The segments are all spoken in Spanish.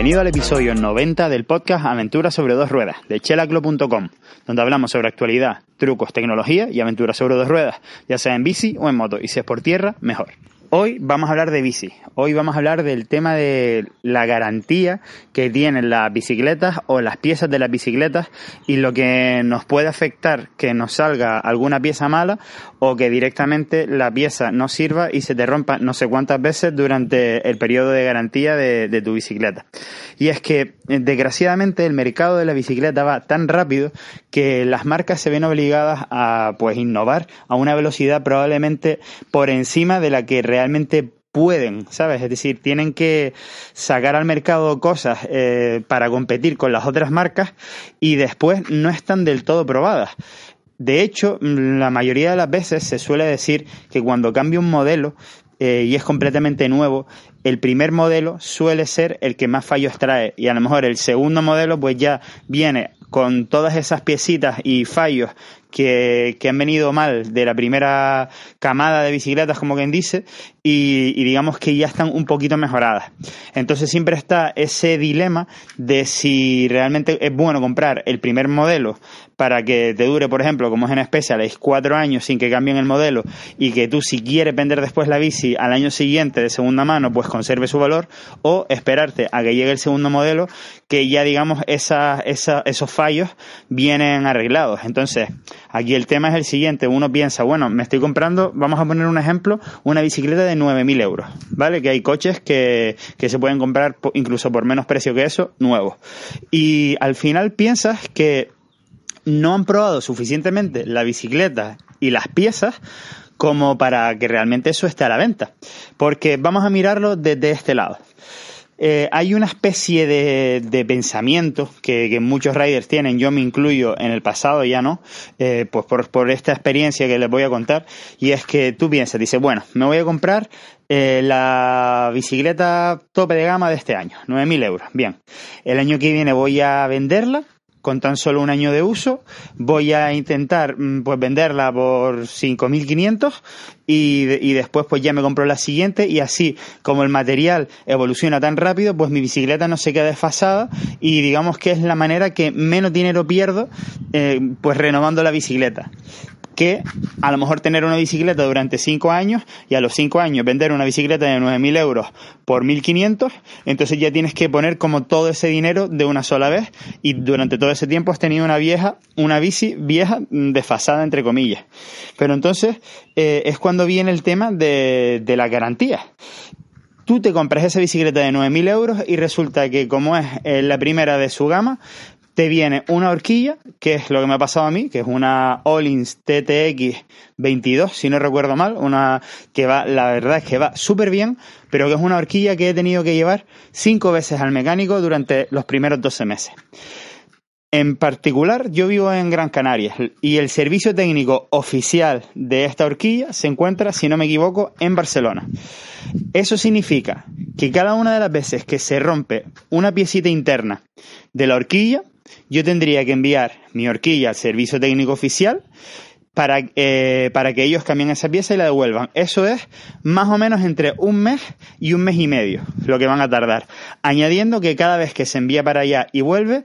Bienvenido al episodio 90 del podcast Aventuras sobre dos ruedas de chelaclo.com, donde hablamos sobre actualidad, trucos, tecnología y aventuras sobre dos ruedas, ya sea en bici o en moto, y si es por tierra, mejor. Hoy vamos a hablar de bici. Hoy vamos a hablar del tema de la garantía que tienen las bicicletas o las piezas de las bicicletas y lo que nos puede afectar que nos salga alguna pieza mala o que directamente la pieza no sirva y se te rompa no sé cuántas veces durante el periodo de garantía de, tu bicicleta. Y es que desgraciadamente el mercado de la bicicleta va tan rápido que las marcas se ven obligadas a pues innovar a una velocidad probablemente por encima de la que realmente pueden, ¿sabes? Es decir, tienen que sacar al mercado cosas eh, para competir con las otras marcas y después no están del todo probadas. De hecho, la mayoría de las veces se suele decir que cuando cambia un modelo eh, y es completamente nuevo, el primer modelo suele ser el que más fallos trae y a lo mejor el segundo modelo pues ya viene con todas esas piecitas y fallos que, han venido mal de la primera camada de bicicletas, como quien dice, y, digamos que ya están un poquito mejoradas. Entonces siempre está ese dilema de si realmente es bueno comprar el primer modelo para que te dure, por ejemplo, como es en Specialized, cuatro años sin que cambien el modelo y que tú si quieres vender después la bici al año siguiente de segunda mano, pues conserve su valor, o esperarte a que llegue el segundo modelo que ya digamos esos fallos vienen arreglados. Entonces, Aquí el tema es el siguiente, uno piensa, bueno, me estoy comprando, vamos a poner un ejemplo, una bicicleta de 9.000 euros, ¿vale? Que hay coches que, que se pueden comprar incluso por menos precio que eso, nuevos. Y al final piensas que no han probado suficientemente la bicicleta y las piezas como para que realmente eso esté a la venta. Porque vamos a mirarlo desde este lado. Eh, hay una especie de, de pensamiento que, que, muchos riders tienen, yo me incluyo en el pasado, ya no, eh, pues por, por, esta experiencia que les voy a contar, y es que tú piensas, dices, bueno, me voy a comprar eh, la bicicleta tope de gama de este año, 9.000 euros, bien, el año que viene voy a venderla con tan solo un año de uso. Voy a intentar pues venderla por 5.500 y, y después pues ya me compro la siguiente y así como el material evoluciona tan rápido pues mi bicicleta no se queda desfasada y digamos que es la manera que menos dinero pierdo eh, pues renovando la bicicleta que a lo mejor tener una bicicleta durante 5 años y a los 5 años vender una bicicleta de 9.000 euros por 1.500, entonces ya tienes que poner como todo ese dinero de una sola vez y durante todo ese tiempo has tenido una vieja, una bici vieja desfasada entre comillas. Pero entonces eh, es cuando viene el tema de, de la garantía tú te compras esa bicicleta de 9.000 euros y resulta que como es eh, la primera de su gama, te viene una horquilla, que es lo que me ha pasado a mí, que es una Olins TTX 22, si no recuerdo mal, una que va, la verdad es que va súper bien, pero que es una horquilla que he tenido que llevar cinco veces al mecánico durante los primeros 12 meses. En particular, yo vivo en Gran Canaria y el servicio técnico oficial de esta horquilla se encuentra, si no me equivoco, en Barcelona. Eso significa que cada una de las veces que se rompe una piecita interna de la horquilla, yo tendría que enviar mi horquilla al servicio técnico oficial para, eh, para que ellos cambien esa pieza y la devuelvan. Eso es más o menos entre un mes y un mes y medio lo que van a tardar. Añadiendo que cada vez que se envía para allá y vuelve,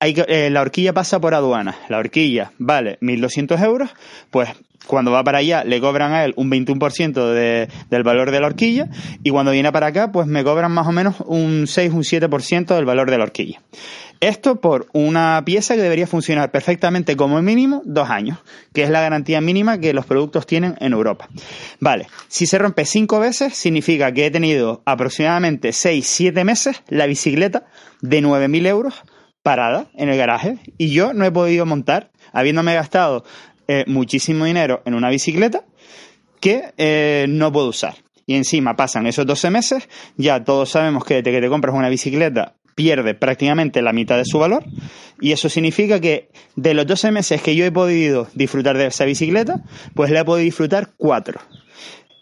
eh, la horquilla pasa por aduana. La horquilla vale 1.200 euros, pues cuando va para allá le cobran a él un 21% de, del valor de la horquilla y cuando viene para acá pues me cobran más o menos un 6, un 7% del valor de la horquilla. Esto por una pieza que debería funcionar perfectamente como mínimo dos años, que es la garantía mínima que los productos tienen en Europa. Vale, si se rompe cinco veces, significa que he tenido aproximadamente 6, 7 meses la bicicleta de 9.000 euros parada en el garaje y yo no he podido montar, habiéndome gastado eh, muchísimo dinero en una bicicleta que eh, no puedo usar. Y encima pasan esos 12 meses, ya todos sabemos que desde que te compras una bicicleta pierde prácticamente la mitad de su valor y eso significa que de los 12 meses que yo he podido disfrutar de esa bicicleta, pues la he podido disfrutar 4.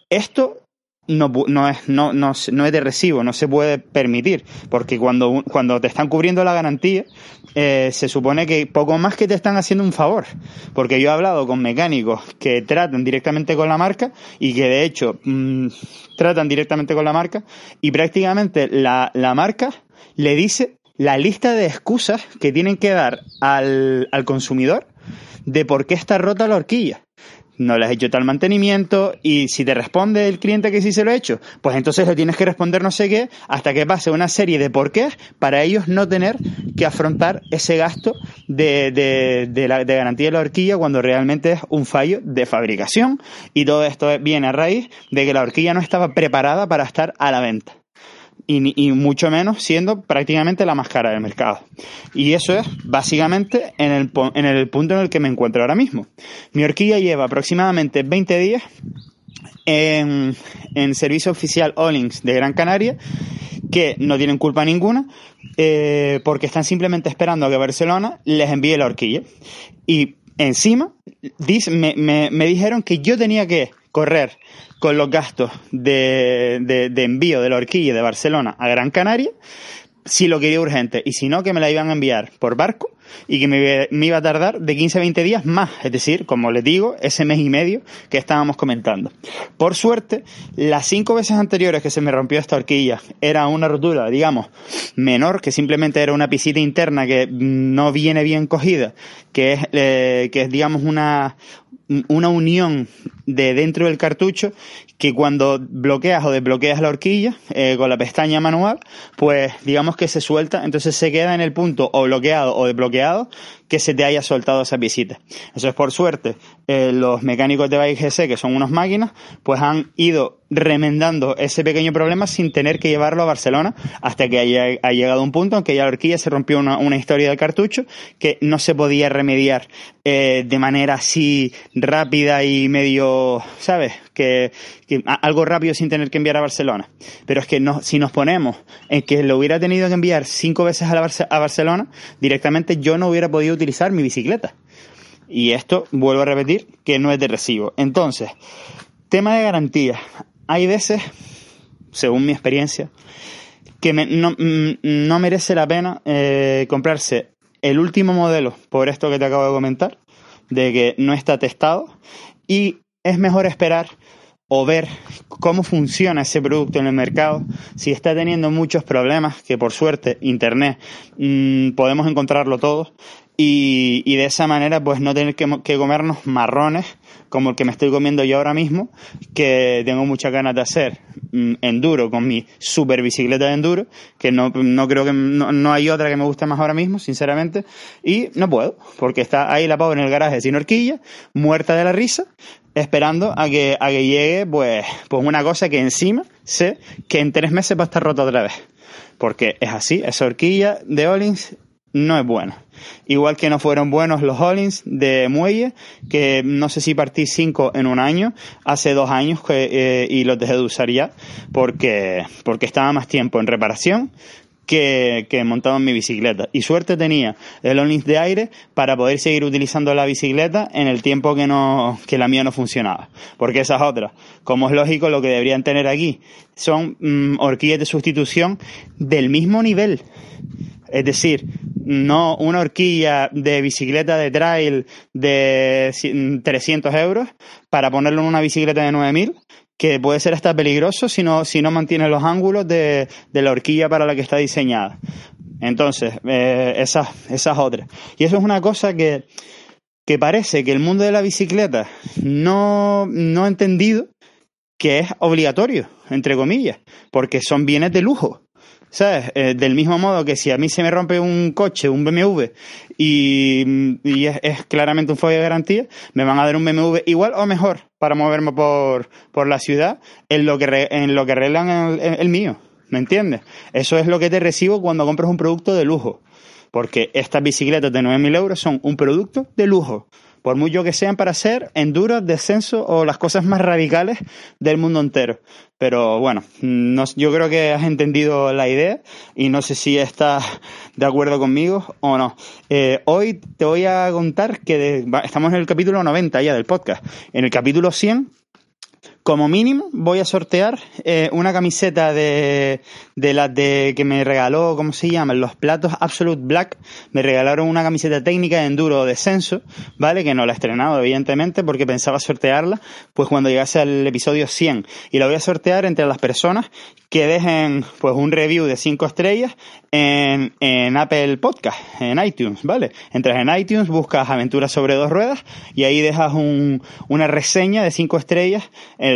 Esto no, no, es, no, no, no, es de recibo, no se puede permitir, porque cuando, cuando te están cubriendo la garantía, eh, se supone que poco más que te están haciendo un favor, porque yo he hablado con mecánicos que tratan directamente con la marca y que de hecho mmm, tratan directamente con la marca y prácticamente la, la marca le dice la lista de excusas que tienen que dar al, al consumidor de por qué está rota la horquilla. No le has hecho tal mantenimiento y si te responde el cliente que sí se lo ha hecho, pues entonces le tienes que responder no sé qué hasta que pase una serie de porqués para ellos no tener que afrontar ese gasto de, de, de, la, de garantía de la horquilla cuando realmente es un fallo de fabricación. Y todo esto viene a raíz de que la horquilla no estaba preparada para estar a la venta y, mucho menos siendo prácticamente la más cara del mercado. Y eso es básicamente en el, en el punto en el que me encuentro ahora mismo. Mi horquilla lleva aproximadamente 20 días en, en servicio oficial Ollings de Gran Canaria, que no tienen culpa ninguna, eh, porque están simplemente esperando a que Barcelona les envíe la horquilla. Y encima, me, me, me dijeron que yo tenía que correr con los gastos de, de, envío de la horquilla de Barcelona a Gran Canaria, si lo quería urgente, y si no, que me la iban a enviar por barco y que me, me, iba a tardar de 15 a 20 días más, es decir, como les digo, ese mes y medio que estábamos comentando. Por suerte, las cinco veces anteriores que se me rompió esta horquilla era una rotura, digamos, menor, que simplemente era una pisita interna que no viene bien cogida, que es, eh, que es digamos, una, una unión de dentro del cartucho que cuando bloqueas o desbloqueas la horquilla eh, con la pestaña manual, pues digamos que se suelta, entonces se queda en el punto o bloqueado o desbloqueado que se te haya soltado esa visita. Eso es por suerte. Eh, los mecánicos de Bike que son unas máquinas, pues han ido remendando ese pequeño problema sin tener que llevarlo a Barcelona hasta que haya, ha llegado un punto en que ya la horquilla se rompió una, una historia del cartucho que no se podía remediar eh, de manera así rápida y medio, ¿sabes? Que, algo rápido sin tener que enviar a Barcelona. Pero es que no, si nos ponemos en que lo hubiera tenido que enviar cinco veces a, Barcelona, directamente yo no hubiera podido utilizar mi bicicleta. Y esto, vuelvo a repetir, que no es de recibo. Entonces, tema de garantía. Hay veces, según mi experiencia, que no, mm, no, merece la pena eh, comprarse el último modelo, por esto que te acabo de comentar, de que no está testado, y es mejor esperar o ver cómo funciona ese producto en el mercado, si está teniendo muchos problemas, que por suerte Internet mmm, podemos encontrarlo todo, y, de esa manera pues no tener que, comernos marrones como el que me estoy comiendo yo ahora mismo, que tengo muchas ganas de hacer mmm, enduro con mi super bicicleta de enduro, que no, no creo que no, no, hay otra que me guste más ahora mismo, sinceramente, y no puedo, porque está ahí la pavo en el garaje sin horquilla, muerta de la risa, esperando a que, a que llegue pues, pues una cosa que encima sé que en tres meses va a estar rota otra vez. Porque es así, esa horquilla de Ollins no es buena. Igual que no fueron buenos los Hollins de Muelle, que no sé si partí cinco en un año, hace dos años que, eh, y los dejé de usar ya, porque, porque estaba más tiempo en reparación que, que montado en mi bicicleta. Y suerte tenía el Hollins de aire para poder seguir utilizando la bicicleta en el tiempo que, no, que la mía no funcionaba. Porque esas otras, como es lógico, lo que deberían tener aquí son mmm, horquillas de sustitución del mismo nivel. Es decir, no una horquilla de bicicleta de trail de 300 euros para ponerlo en una bicicleta de 9000, que puede ser hasta peligroso si no, si no mantiene los ángulos de, de la horquilla para la que está diseñada. Entonces, eh, esas, esas otras. Y eso es una cosa que, que parece que el mundo de la bicicleta no, no ha entendido que es obligatorio, entre comillas, porque son bienes de lujo. ¿Sabes? Eh, del mismo modo que si a mí se me rompe un coche, un BMW, y, es, es, claramente un folio de garantía, me van a dar un BMW igual o mejor para moverme por, por la ciudad en lo que, en lo que arreglan el, el, mío. ¿Me entiendes? Eso es lo que te recibo cuando compras un producto de lujo. porque estas bicicletas de 9.000 euros son un producto de lujo por mucho que sean para hacer enduro, descenso o las cosas más radicales del mundo entero. Pero bueno, yo creo que has entendido la idea y no sé si estás de acuerdo conmigo o no. Eh, hoy te voy a contar que estamos en el capítulo 90 ya del podcast. En el capítulo 100 como mínimo voy a sortear eh, una camiseta de, de las de que me regaló, ¿cómo se llaman? Los platos Absolute Black. Me regalaron una camiseta técnica de enduro descenso, ¿vale? Que no la he estrenado, evidentemente, porque pensaba sortearla, pues cuando llegase al episodio 100. Y la voy a sortear entre las personas que dejen, pues, un review de 5 estrellas en, en Apple Podcast, en iTunes, ¿vale? Entras en iTunes, buscas Aventuras sobre dos ruedas y ahí dejas un, una reseña de 5 estrellas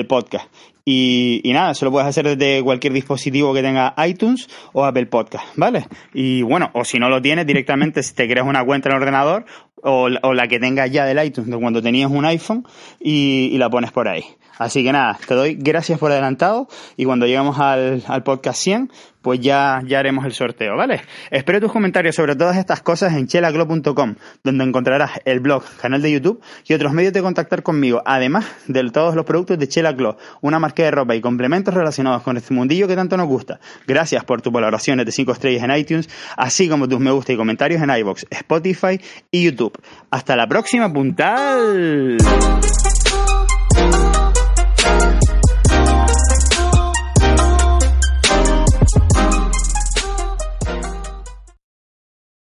podcast. Y, y, nada, eso lo puedes hacer desde cualquier dispositivo que tenga iTunes o Apple Podcast, ¿vale? Y bueno, o si no lo tienes directamente, si te creas una cuenta en el ordenador o, la que tengas ya del iTunes de cuando tenías un iPhone y, y la pones por ahí. Así que nada, te doy gracias por adelantado y cuando lleguemos al, al podcast 100, pues ya, ya haremos el sorteo, ¿vale? Espero tus comentarios sobre todas estas cosas en chelaglo.com, donde encontrarás el blog, canal de YouTube y otros medios de contactar conmigo, además de todos los productos de Chela una marca de ropa y complementos relacionados con este mundillo que tanto nos gusta. Gracias por tus valoraciones de 5 estrellas en iTunes, así como tus me gusta y comentarios en iBox, Spotify y YouTube. Hasta la próxima, puntal.